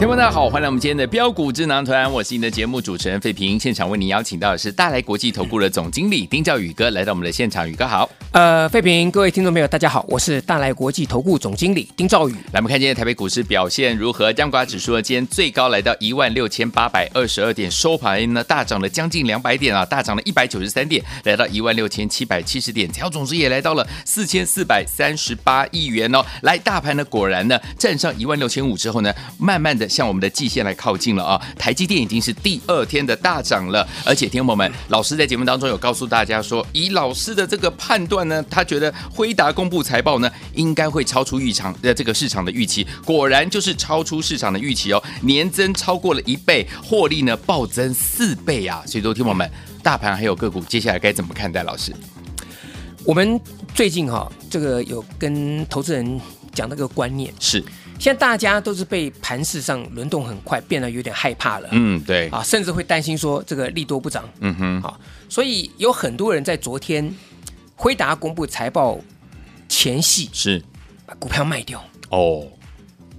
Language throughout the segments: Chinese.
听众大家好，欢迎来我们今天的标股智囊团，我是你的节目主持人费平。现场为您邀请到的是大来国际投顾的总经理丁兆宇哥来到我们的现场，宇哥好。呃，费平，各位听众朋友，大家好，我是大来国际投顾总经理丁兆宇。来，我们看今天台北股市表现如何？加权指数呢，今天最高来到一万六千八百二十二点，收盘呢大涨了将近两百点啊，大涨了一百九十三点，来到一万六千七百七十点，成交总值也来到了四千四百三十八亿元哦。来，大盘呢果然呢站上一万六千五之后呢，慢慢的向我们的季线来靠近了啊！台积电已经是第二天的大涨了，而且听友们，老师在节目当中有告诉大家说，以老师的这个判断呢，他觉得辉达公布财报呢，应该会超出预场的这个市场的预期，果然就是超出市场的预期哦，年增超过了一倍，获利呢暴增四倍啊！所以说，听友们，大盘还有个股，接下来该怎么看待？老师，我们最近哈、哦，这个有跟投资人讲那个观念是。现在大家都是被盘势上轮动很快，变得有点害怕了。嗯，对啊，甚至会担心说这个利多不涨。嗯哼，好，所以有很多人在昨天辉达公布财报前夕是把股票卖掉。哦，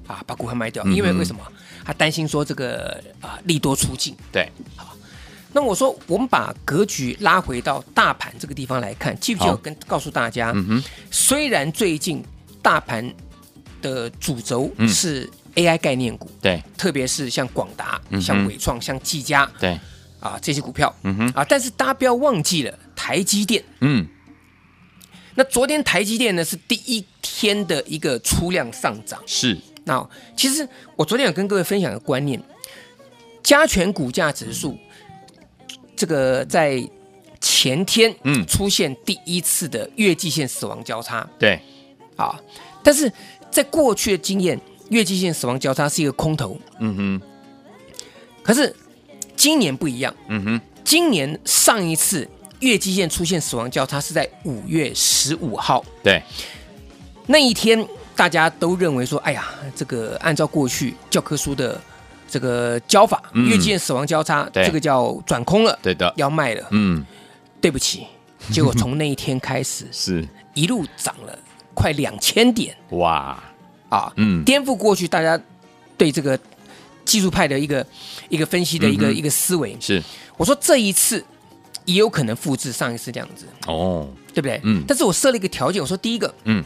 啊，把股票卖掉，因为为什么？他担心说这个啊利多出尽。对，好，那我说我们把格局拉回到大盘这个地方来看，记不记得跟告诉大家？嗯哼，虽然最近大盘。的主轴是 AI 概念股，对，特别是像广达、像伟创、像技嘉，对，啊这些股票，嗯哼，啊，但是大家不要忘记了台积电，嗯，那昨天台积电呢是第一天的一个出量上涨，是，那其实我昨天有跟各位分享的观念，加权股价指数这个在前天嗯。出现第一次的月季线死亡交叉，对，啊，但是。在过去的经验，月季线死亡交叉是一个空头。嗯哼。可是今年不一样。嗯哼。今年上一次月季线出现死亡交叉是在五月十五号。对。那一天大家都认为说，哎呀，这个按照过去教科书的这个教法，嗯、月季线死亡交叉，这个叫转空了。对的。要卖了。嗯。对不起，结果从那一天开始，是一路涨了。快两千点。哇。啊，嗯，颠覆过去大家对这个技术派的一个一个分析的一个、嗯、一个思维。是，我说这一次也有可能复制上一次这样子。哦，对不对？嗯，但是我设了一个条件，我说第一个，嗯，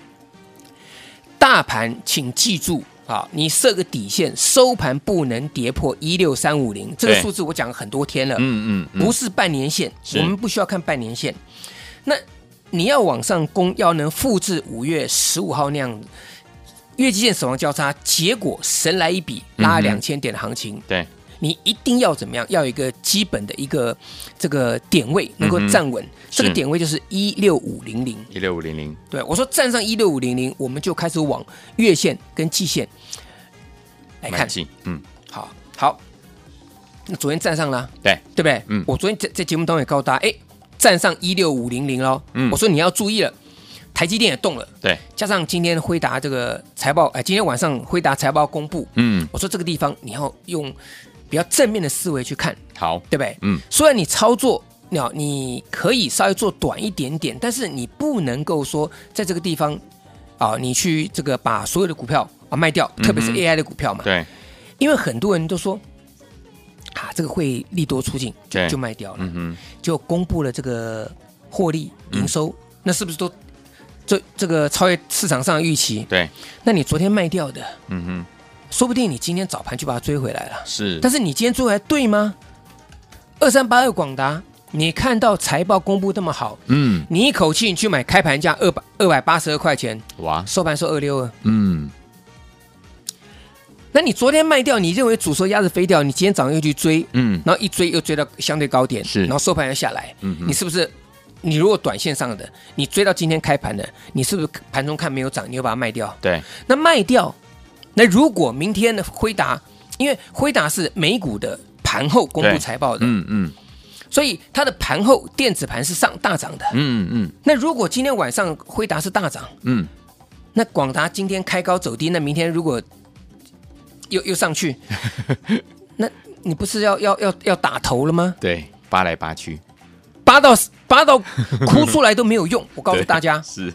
大盘请记住啊，你设个底线，收盘不能跌破一六三五零。这个数字，我讲了很多天了，嗯嗯，不是半年线，我们不需要看半年线，那。你要往上攻，要能复制五月十五号那样月季线死亡交叉，结果神来一笔拉两千点的行情。嗯、对，你一定要怎么样？要有一个基本的一个这个点位能够站稳，嗯、这个点位就是一六五零零。一六五零零。对，我说站上一六五零零，我们就开始往月线跟季线来看。嗯，好，好。那昨天站上了，对，对不对？嗯，我昨天在在节目当中也告诉大家，哎。站上一六五零零喽，嗯，我说你要注意了，台积电也动了，对，加上今天辉达这个财报，哎，今天晚上辉达财报公布，嗯，我说这个地方你要用比较正面的思维去看，好，对不对？嗯，虽然你操作，你你可以稍微做短一点点，但是你不能够说在这个地方啊，你去这个把所有的股票啊卖掉，特别是 AI 的股票嘛，对，因为很多人都说。啊，这个会利多出尽，就就卖掉了。嗯就公布了这个获利营收，嗯、那是不是都这这个超越市场上的预期？对。那你昨天卖掉的，嗯哼，说不定你今天早盘就把它追回来了。是。但是你今天追回来对吗？二三八二广达，你看到财报公布这么好，嗯，你一口气你去买开盘价二百二百八十二块钱，哇，收盘收二六二，嗯。那你昨天卖掉，你认为煮熟鸭子飞掉，你今天早上又去追，嗯，然后一追又追到相对高点，是。然后收盘又下来，嗯哼。你是不是？你如果短线上的，你追到今天开盘的，你是不是盘中看没有涨，你又把它卖掉？对，那卖掉，那如果明天的辉达，因为辉达是美股的盘后公布财报的，嗯嗯。所以它的盘后电子盘是上大涨的。嗯嗯。那如果今天晚上辉达是大涨，嗯，那广达今天开高走低，那明天如果又又上去，那你不是要要要要打头了吗？对，扒来扒去，扒到扒到哭出来都没有用。我告诉大家，是，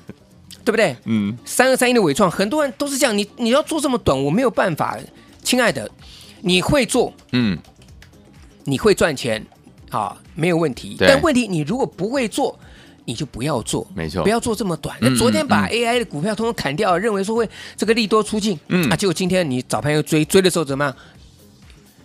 对不对？嗯，三二三一的纬创，很多人都是这样。你你要做这么短，我没有办法。亲爱的，你会做，嗯，你会赚钱，啊，没有问题。但问题你如果不会做，你就不要做，没错。不要做这么短。嗯那昨天把嗯 AI 的股票通通砍掉，认为说会这个利多出尽，嗯。啊，结果今天你早盘又追，追的时候怎么样？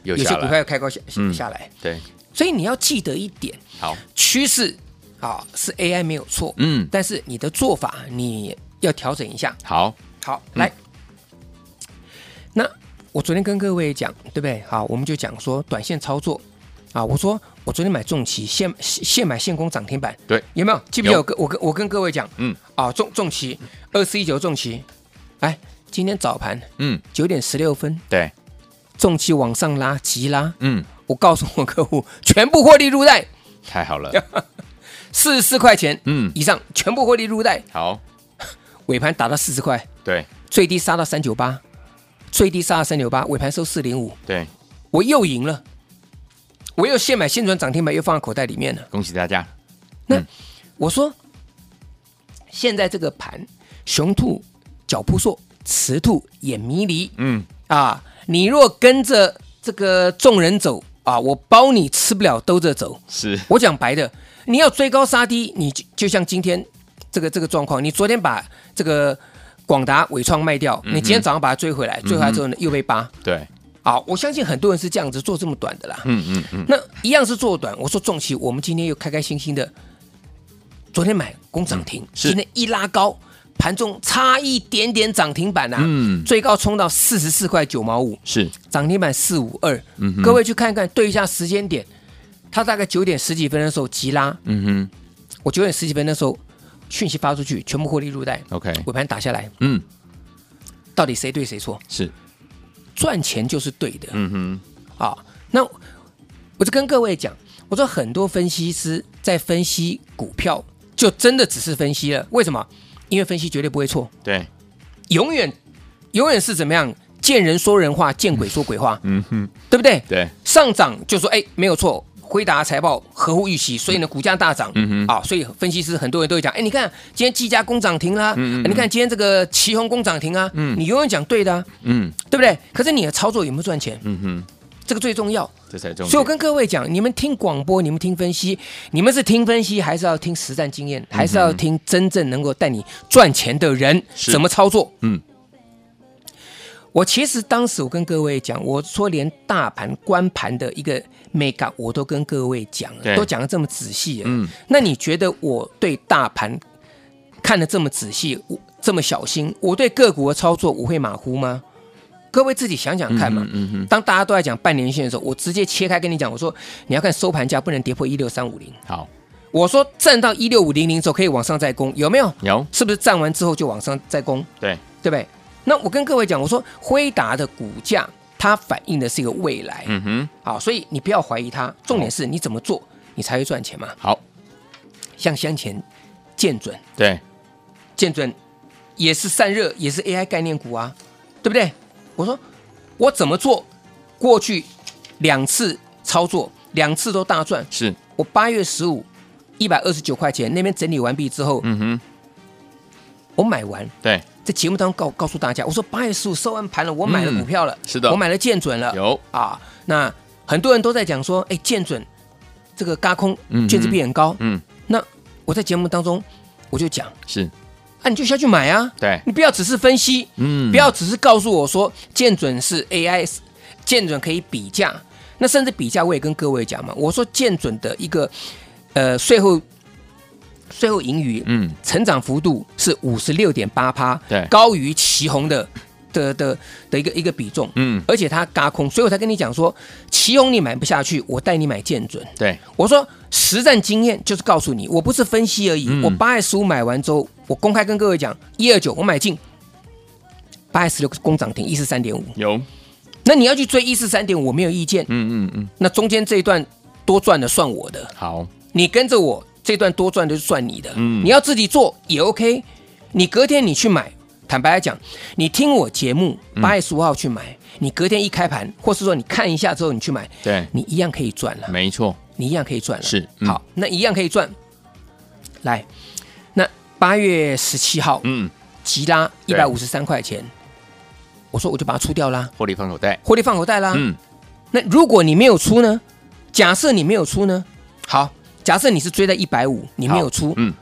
有些股票又开高下嗯下来，对，所以你要记得一点，好，趋势啊是 AI 没有错，嗯，但是你的做法你要调整一下。好，好，嗯。来，那我昨天跟各位讲，对不对？好，我们就讲说短线操作。啊。我说我昨天买重旗，现现买现攻涨停板，对，有没有？记不记得我跟我跟我跟各位讲，嗯啊，重重旗二四一九重旗，哎，今天早盘嗯，九点十六分，对，重旗往上拉，急拉，嗯，我告诉我客户，全部获利入袋，太好了，四十四块钱，嗯以上全部获利入袋，好，尾盘打到四十块，对最低杀到三九八，最低杀到三九八，尾盘收四零五。对，我又赢了，我又现买现赚涨停板，又放在口袋里面了。恭喜大家，那、嗯我说，现在这个盘，雄兔脚扑朔，雌兔眼迷离嗯，啊！你若跟着这个众人走啊，我包你吃不了兜着走。是，我讲白的，你要追高杀低，你就就像今天这个这个状况，你昨天把这个广达、伟创卖掉，你今天早上把它追回来，追回来之后呢，又被扒。对，啊，我相信很多人是这样子做这么短的啦。嗯嗯嗯，那一样是做短，我说重期，我们今天又开开心心的，昨天买攻涨停，是。今天一拉高，盘中差一点点涨停板啊，嗯最高冲到四十四块九毛五，是，涨停板四五二嗯，各位去看看，对一下时间点，它大概九点十几分的时候急拉，嗯哼。我九点十几分的时候讯息发出去，全部获利入袋，，OK，尾盘打下来，嗯，到底谁对谁错？是，赚钱就是对的，嗯哼，啊，那我就跟各位讲，我说很多分析师在分析股票，就真的只是分析了。为什么？因为分析绝对不会错，对，永远永远是怎么样？见人说人话，见鬼说鬼话，嗯哼，对不对？对，上涨就说哎，没有错，辉达财报合乎预期，所以呢股价大涨。嗯哼啊，所以分析师很多人都会讲，哎，你看今天技嘉工涨停啦，嗯嗯嗯你看今天这个旗宏工涨停啊，嗯你永远讲对的、啊，嗯对不对？可是你的操作有没有赚钱？嗯哼，这个最重要。这才重要，所以我跟各位讲，你们听广播，你们听分析，你们是听分析，还是要听实战经验，还是要听真正能够带你赚钱的人怎么操作？嗯，我其实当时我跟各位讲，我说连大盘关盘的一个 mega 我都跟各位讲了，都讲的这么仔细。嗯，那你觉得我对大盘看的这么仔细，我这么小心，我对个股的操作我会马虎吗？各位自己想想看嘛。嗯嗯哼，当大家都在讲半年线的时候，我直接切开跟你讲，我说你要看收盘价不能跌破一六三五零。好，我说站到一六五零零之后可以往上再攻，有没有？有，是不是站完之后就往上再攻？对，对不对？那我跟各位讲，我说辉达的股价它反映的是一个未来，嗯哼，好，所以你不要怀疑它，重点是你怎么做，你才会赚钱嘛。好，像先前建准，对，建准也是散热，也是 AI 概念股啊，对不对？我说我怎么做？过去两次操作，两次都大赚。是，我八月十五一百二十九块钱那边整理完毕之后，嗯哼，我买完，对，在节目当中告告诉大家，我说八月十五收完盘了，我买了股票了，嗯是的。我买了建准了，有，啊。那很多人都在讲说，哎，建准这个嘎空嗯哼卷子比很高，嗯，那我在节目当中我就讲，是，啊，你就下去买啊，对，你不要只是分析，嗯。不要只是告诉我说建准是 AI，建准可以比价，那甚至比价我也跟各位讲嘛，我说建准的一个呃税后税后盈余，嗯，成长幅度是五十六点八趴，对。高于旗宏的的的的一个一个比重，嗯，而且它嘎空，所以我才跟你讲说，奇鋐你买不下去，我带你买建准。对，我说实战经验就是告诉你，我不是分析而已。嗯。我八月十五买完之后，我公开跟各位讲，一二九我买进，八月十六攻涨停一四三点五。有，那你要去追一四三点五，我没有意见。嗯嗯嗯，那中间这一段多赚的算我的，好，你跟着我这段多赚的就算你的。嗯你要自己做也 OK，你隔天你去买。坦白来讲，你听我节目八月十五号去买，嗯你隔天一开盘，或是说你看一下之后你去买，对，你一样可以赚了。没错，你一样可以赚了。是嗯好，那一样可以赚。来，那八月十七号，嗯，急拉一百五十三块钱，我说我就把它出掉啦，获利放口袋，获利放口袋啦。嗯，那如果你没有出呢？假设你没有出呢？好，假设你是追在一百五，你没有出，嗯，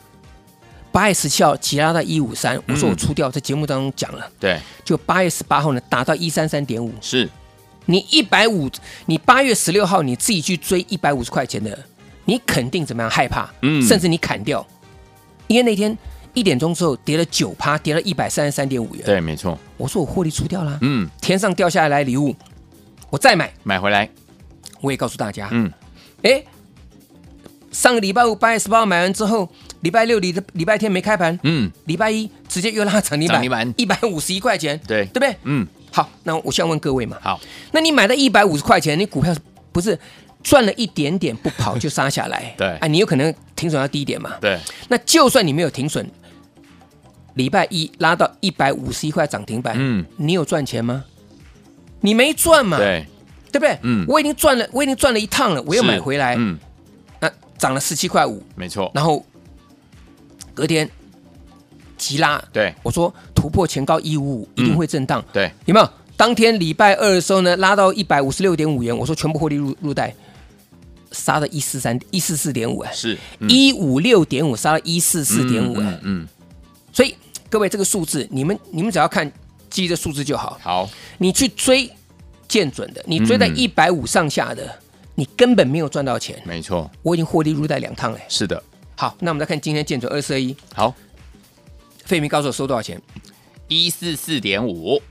八月十七号急拉到一五三，我说我嗯出掉，在节目当中讲了，对，就八月十八号呢打到一三三点五，是，你一百五，你八月十六号你自己去追一百五十块钱的，你肯定怎么样？害怕，嗯。甚至你砍掉，因为那天一点钟之后跌了九趴，跌了一百三十三点五元。对，没错，我说我获利出掉了，嗯，天上掉下来礼物，我再买。买回来，我也告诉大家，嗯，哎，上个礼拜五八月十八号买完之后，礼拜六、礼礼拜天没开盘，嗯，礼拜一直接又拉涨停板板，一百五十一块钱，对对不对？嗯，好，那我想问各位嘛，好，那你买的一百五十块钱，你股票不是赚了一点点不跑就杀下来？对啊，你有可能停损要低一点嘛？对，那就算你没有停损，礼拜一拉到一百五十一块涨停板，嗯，你有赚钱吗？你没赚嘛？对，对不对？嗯我已经赚了，我已经赚了一趟了，我又买回来，嗯，那涨了十七块五，没错，然后隔天急拉，对。我说突破前高一五五一定会震荡，对，有没有？当天礼拜二的时候呢，拉到一百五十六点五元，我说全部获利入入袋，杀到一四三一四四点五哎，是，嗯。一五六点五杀到一四四点五哎嗯，嗯，所以各位这个数字，你们你们只要看记这数字就好。好，你去追见准的，你追在嗯。一百五上下的，你根本没有赚到钱。没错，我已经获利入袋两趟了。是的，好，那我们再看今天见准二四二一，好，费明告诉我收多少钱？一四四点五，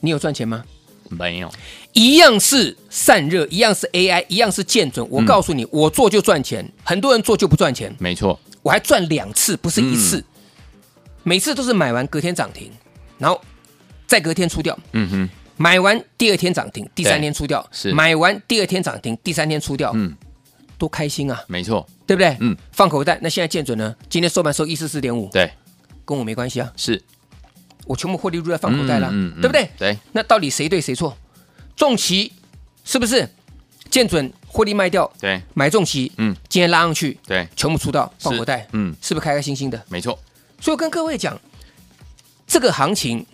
你有赚钱吗？没有，一样是散热，一样是 AI，一样是见准。我告诉你，我做就赚钱，很多人做就不赚钱。没错，我还赚两次，不是一次，嗯每次都是买完隔天涨停，然后再隔天出掉，嗯哼，买完第二天涨停，第三天出掉，是。买完第二天涨停，第三天出掉，嗯，多开心啊，没错，对不对？嗯，放口袋。那现在见准呢？今天收盘收一四四点五，对，跟我没关系啊，是，我全部获利入在放口袋了，嗯嗯嗯对不对？对，那到底谁对谁错？重旗是不是？见准获利卖掉，对，买重旗，嗯，今天拉上去，对，全部出到放口袋，嗯，是不是开开心心的？没错，所以我跟各位讲，这个行情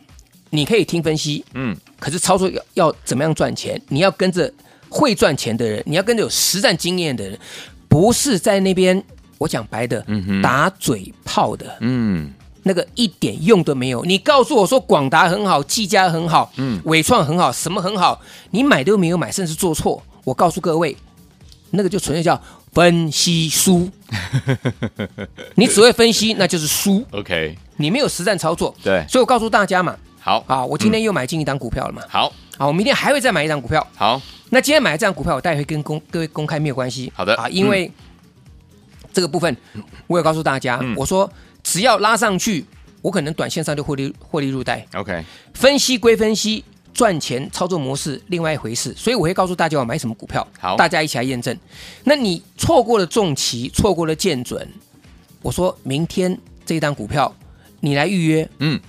你可以听分析，嗯，可是操作要要怎么样赚钱？你要跟着会赚钱的人，你要跟着有实战经验的人，不是在那边我讲白的，嗯哼打嘴炮的，嗯，那个一点用都没有。你告诉我说广达很好，技嘉很好，嗯伟创很好，什么很好，你买都没有买，甚至做错。我告诉各位，那个就纯粹叫分析输。你只会分析，那就是输。，OK，你没有实战操作，对所以我告诉大家嘛，好，啊，我今天又买进一档股票了嘛，好，好，我明天还会再买一档股票。好，那今天买的这档股票，我待会会跟公各位公开没有关系。好的。啊，因为这个部分我有告诉大家，嗯。我说只要拉上去，我可能短线上就获利获利入袋。OK，分析归分析，赚钱操作模式另外一回事，所以我会告诉大家我买什么股票，好。大家一起来验证。那你错过了重旗，错过了建准，我说明天这一档股票你来预约，嗯，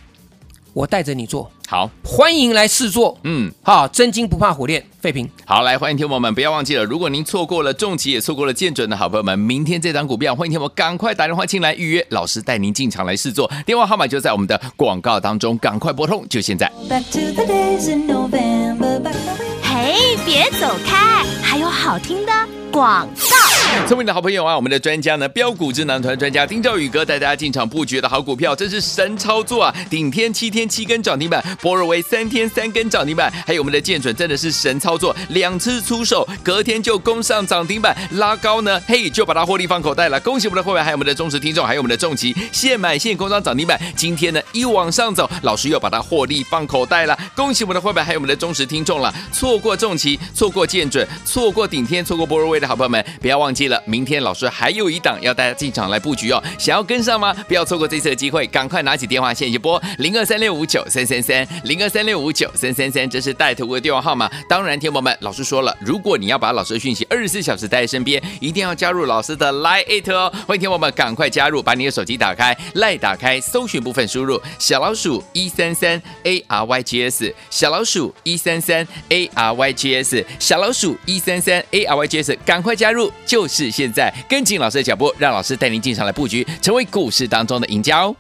我带着你做，好，欢迎来试做。嗯，好，真金不怕火炼，废品。好，来欢迎听众朋友们，不要忘记了，如果您错过了重旗，也错过了见准的好朋友们，明天这档股票，欢迎听我赶快打电话进来预约，老师带您进场来试做，电话号码就在我们的广告当中，赶快拨通，就现在。Back to the days in November. Back 嘿，别走开，还有好听的广告。聪明的好朋友啊，我们的专家呢，标股智囊团专家丁兆宇哥带大家进场布局的好股票，真是神操作啊！顶天七天七根涨停板，波若威三天三根涨停板，还有我们的剑准真的是神操作，两次出手，隔天就攻上涨停板，拉高呢，嘿，就把它获利放口袋了。恭喜我们的会员，还有我们的忠实听众，还有我们的重骑，现买现攻上涨停板，今天呢一往上走，老师又把它获利放口袋了。恭喜我们的会员，还有我们的忠实听众了。错过重骑，错过剑准，错过顶天，错过波若威的好朋友们，不要忘记了。明天老师还有一档要大家进场来布局哦，想要跟上吗？不要错过这次的机会，赶快拿起电话线一拨零二三六五九三三三零二三六五九三三三，这是带头的电话号码。当然，天友们，老师说了，如果你要把老师的讯息二十四小时带在身边，一定要加入老师的 Line 哦。欢迎天友们赶快加入，把你的手机打开，Line 打开，搜寻部分输入小老鼠一三三 A R Y G S，小老鼠一三三 A R Y G S，小老鼠一三三 A R Y G S，赶快加入，就。是现在跟紧老师的脚步，让老师带您进场来布局，成为股市当中的赢家哦。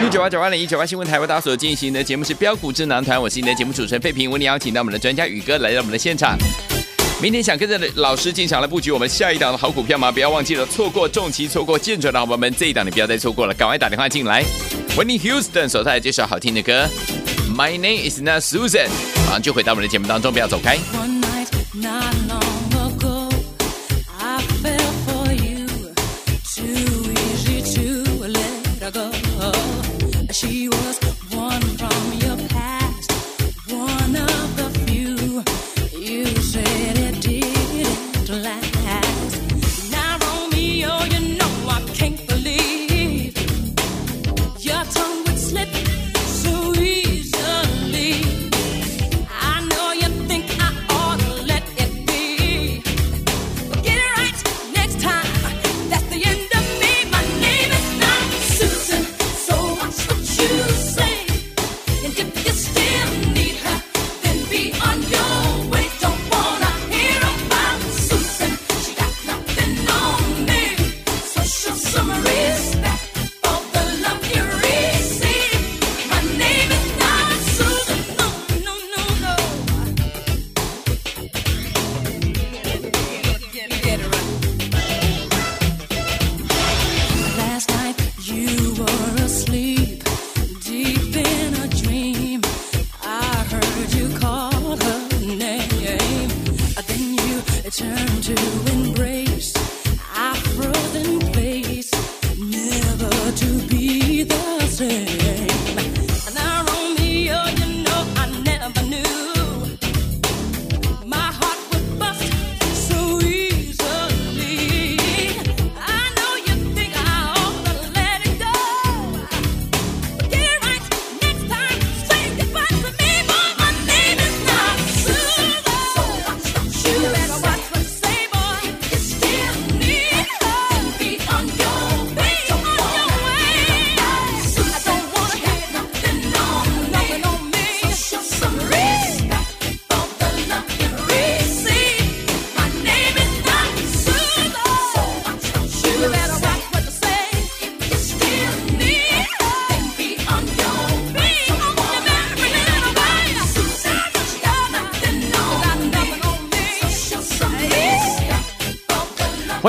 六九八九八零一九八新闻台为大家所进行的节目是标股智囊团，我是你的节目主持人费平，为你邀请到我们的专家宇哥来到我们的现场。明天想跟着老师进场来布局我们下一档的好股票吗？不要忘记了，错过重骑，错过建准的好朋友们，这一档你不要再错过了，赶快打电话进来。Whitney Houston 手上来介绍好听的歌，My Name Is Not Susan，马上就回到我们的节目当中，不要走开。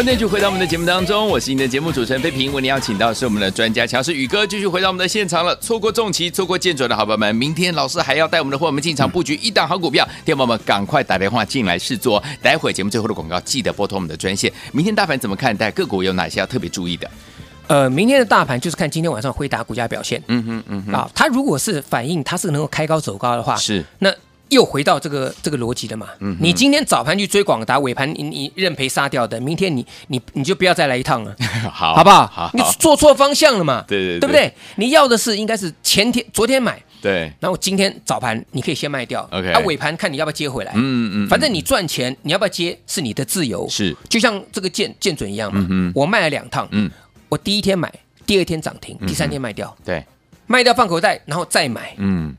欢迎继续回到我们的节目当中，我是你的节目主持人费平。为您邀请到的是我们的专家强势宇哥，继续回到我们的现场了。错过重骑，错过见准的好朋友们，明天老师还要带我们的伙伴们进场布局一档好股票，天宝们赶快打电话进来试做。待会节目最后的广告，记得拨通我们的专线。明天大盘怎么看待？个股有哪些要特别注意的？呃，明天的大盘就是看今天晚上辉达股价表现。嗯哼嗯哼啊，它如果是反映它是能够开高走高的话，是那。又回到这个这个逻辑了嘛？嗯，你今天早盘去追广达，尾盘你你认赔杀掉的，明天你你你就不要再来一趟了，好，好不好？好，你做错方向了嘛？对对对，对不对？你要的是应该是前天昨天买，对，然后今天早盘你可以先卖掉，OK，啊，尾盘看你要不要接回来，嗯嗯，嗯，反正你赚钱，你要不要接是你的自由，是，就像这个剑剑准一样嘛，嗯，我卖了两趟，嗯，我第一天买，第二天涨停，第三天卖掉，嗯，对，卖掉放口袋，然后再买，嗯，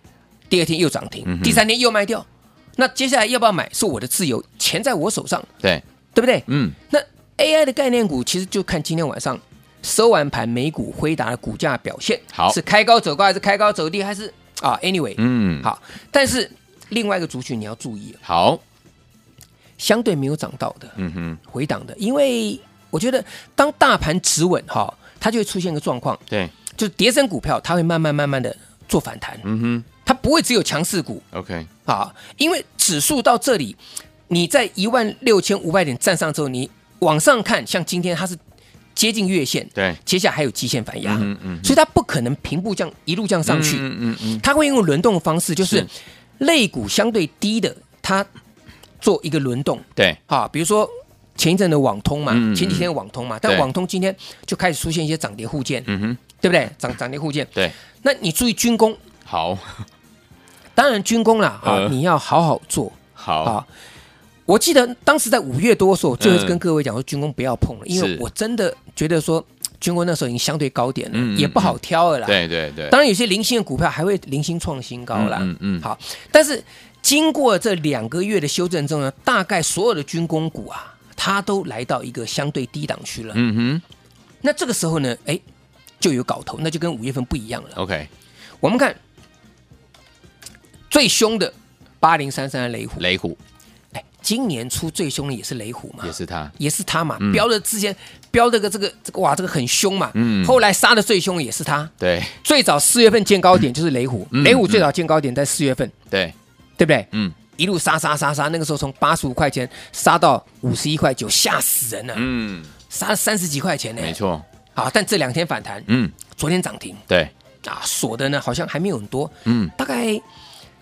第二天又涨停，第三天又卖掉。那接下来要不要买？是我的自由，钱在我手上，对。对不对？嗯。那 AI 的概念股其实就看今天晚上收完盘美股辉达的股价表现，好。是开高走高还是开高走低，还是？啊？Anyway，嗯，好。但是另外一个族群你要注意，好，相对没有涨到的，嗯哼，回档的，因为我觉得当大盘止稳哈，它就会出现一个状况，对，就是跌升股票它会慢慢慢慢的做反弹，嗯哼它不会只有强势股，OK，啊，因为指数到这里，你在一万六千五百点站上之后，你往上看，像今天它是。接近月线，对，接下来还有季线反压，嗯嗯，所以它不可能平步这样一路这样上去，嗯嗯嗯，它会用轮动的方式，就是类股相对低的，它做一个轮动，对，啊，比如说前一阵的网通嘛，前几天的网通嘛，但网通今天就开始出现一些涨跌互见，嗯哼，对不对？涨涨跌互见，对，那你注意军工，好，当然军工啦，啊，你要好好做，好啊。我记得当时在五月多的时候，最后跟各位讲说军工不要碰了，因为我真的觉得说军工那时候已经相对高点了，也不好挑了啦。对对对，当然有些零星的股票还会零星创新高啦。嗯嗯。好，但是经过这两个月的修正之后呢，大概所有的军工股啊，它都来到一个相对低档区了。嗯哼。那这个时候呢，哎，就有搞头，那就跟五月份不一样了。OK，我们看最凶的八零三三的雷虎。雷虎。今年初最凶的也是雷虎嘛，也是他，也是他嘛，标的之前标的个这个这个哇，这个很凶嘛，嗯，后来杀的最凶的也是他，对，最早四月份见高点就是雷虎，雷虎最早见高点在四月份，对，对不对？嗯，一路杀杀杀杀，那个时候从八十五块钱杀到五十一块九，吓死人了，嗯，杀了三十几块钱呢，没错，好，但这两天反弹，嗯，昨天涨停，对，啊，锁的呢好像还没有很多，嗯，大概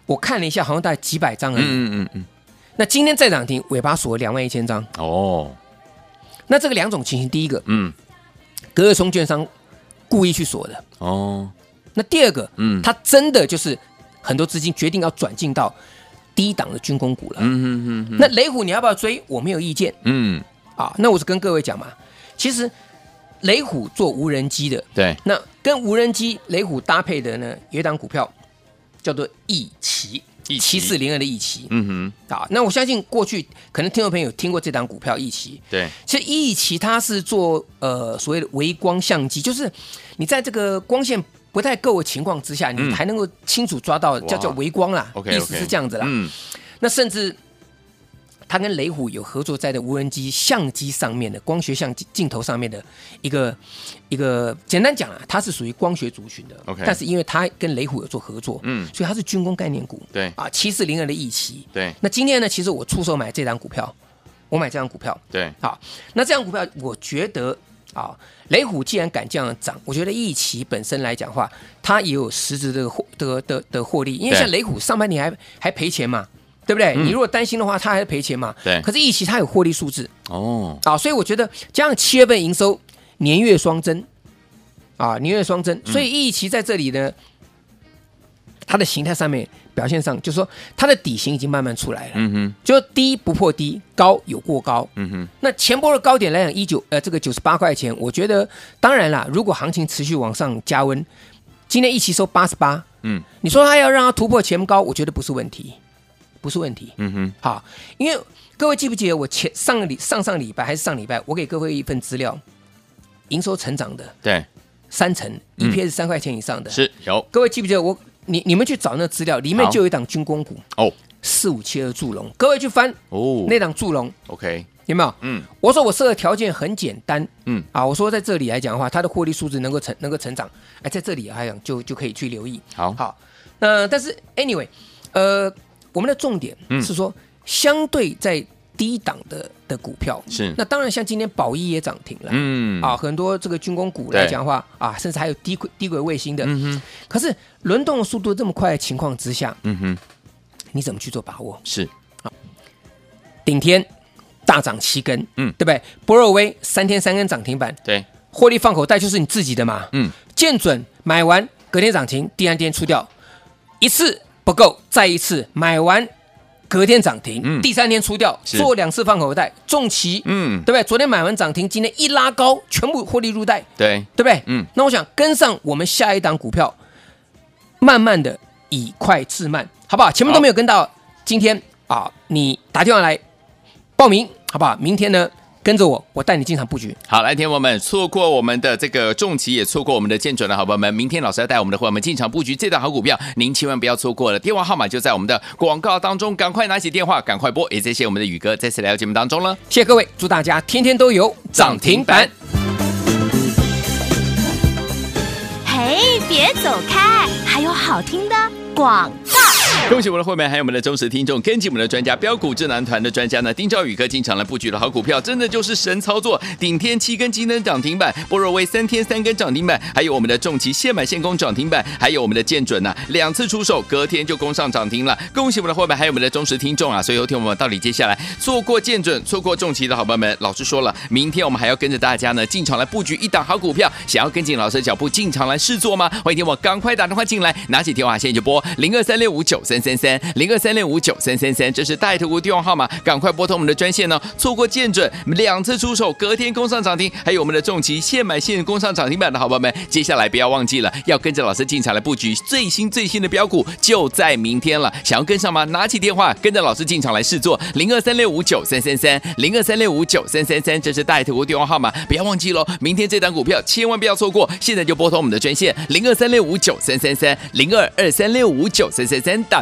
我看了一下，好像大概几百张而已，嗯嗯嗯。那今天再涨停，尾巴锁两万一千张哦。那这个两种情形，第一个，嗯，隔日冲券商故意去锁的哦。那第二个，嗯，他真的就是很多资金决定要转进到低档的军工股了。嗯嗯嗯。那雷虎你要不要追？我没有意见。嗯。啊，那我是跟各位讲嘛，其实雷虎做无人机的，对。那跟无人机雷虎搭配的呢，有一档股票叫做易奇。七四零二的易奇，嗯哼，啊，那我相信过去可能听众朋友有听过这档股票易奇，对，其实易奇它是做呃所谓的微光相机，就是你在这个光线不太够的情况之下，你还能够清楚抓到叫叫微光啦，意思是这样子啦，嗯，那甚至。它跟雷虎有合作，在的无人机相机上面的光学相机镜头上面的一个一个，简单讲啊，它是属于光学族群的。OK，但是因为它跟雷虎有做合作，嗯，所以它是军工概念股。对啊，七四零二的易奇。对，那今天呢，其实我出手买这张股票，我买这张股票。对，好，那这张股票，我觉得啊，雷虎既然敢这样涨，我觉得易奇本身来讲的话，它也有实质的获的的的获利，因为像雷虎上半年还还赔钱嘛。对不对？嗯、你如果担心的话，他还是赔钱嘛。对。可是易期它有获利数字哦，啊，所以我觉得加上七月份营收年月双增，啊，年月双增，所以易期在这里呢，它的形态上面表现上，就是说它的底型已经慢慢出来了。嗯哼。就低不破低，高有过高。嗯哼。那前波的高点来讲，一九呃这个九十八块钱，我觉得当然啦，如果行情持续往上加温，今天易期收八十八，嗯，你说它要让它突破前高，我觉得不是问题。不是问题，嗯哼，好，因为各位记不记得我前上个礼上上礼拜还是上礼拜，我给各位一份资料，营收成长的，对，三成，EPS 三块钱以上的，是有，各位记不记得我你你们去找那资料，里面就有一档军工股哦，四五七二祝融，各位去翻哦，那档祝融，OK，有没有？嗯，我说我设的条件很简单，嗯，啊，我说在这里来讲的话，它的获利数字能够成能够成长，哎，在这里来讲就就可以去留意，好，好，那但是 anyway，呃。我们的重点是说，相对在低档的的股票。是。那当然，像今天宝一也涨停了，嗯。啊，很多这个军工股来讲的话啊，甚至还有低轨低轨卫星的，嗯哼。可是轮动速度这么快的情况之下，嗯哼，你怎么去做把握？是。啊，顶天大涨七根，嗯，对不对？博若威三天三根涨停板，对，获利放口袋就是你自己的嘛，嗯，建准买完隔天涨停，第二天出掉。一次。不够，再一次买完，隔天涨停，嗯、第三天出掉，做两次放口袋，重骑，嗯，对不对？昨天买完涨停，今天一拉高，全部获利入袋，对，对不对？嗯，那我想跟上我们下一档股票，慢慢的以快制慢，好不好？前面都没有跟到，今天啊，你打电话来报名，好不好？明天呢，跟着我，我带你进场布局。好，来，天友们，错过我们的这个重骑，也错过我们的见准的好朋友们，明天老师要带我们的伙伴们进场布局这档好股票，您千万不要错过了。电话号码就在我们的广告当中，赶快拿起电话，赶快拨。也谢谢我们的宇哥再次来到节目当中了，谢谢各位，祝大家天天都有涨停板。嘿，别走开，还有好听的广告。恭喜我们的会员，还有我们的忠实听众，跟紧我们的专家标股智囊团的专家呢，丁兆宇哥进场来布局的好股票，真的就是神操作。顶天七根金灯涨停板，波若威三天三根涨停板，还有我们的重骑现买现攻涨停板，还有我们的建准呐、啊，两次出手隔天就攻上涨停了。恭喜我们的会员，还有我们的忠实听众啊！所以有听我们到底接下来错过建准、错过重骑的好朋友们，老师说了，明天我们还要跟着大家呢进场来布局一档好股票，想要跟紧老师的脚步进场来试做吗？欢迎听我赶快打电话进来，拿起电话现在就拨零二三六五九。三三三三零二三六五九三三三，这是带头的电话号码，赶快拨通我们的专线呢！错过见准两次出手，隔天攻上涨停，还有我们的重骑现买现攻上涨停板的好朋友们，接下来不要忘记了，要跟着老师进场来布局最新最新的标股，就在明天了。想要跟上吗？拿起电话，跟着老师进场来试做零二三六五九三三三零二三六五九三三三，这是带头的电话号码，不要忘记喽！明天这档股票千万不要错过，现在就拨通我们的专线零二三六五九三三三零二二三六五九三三三。打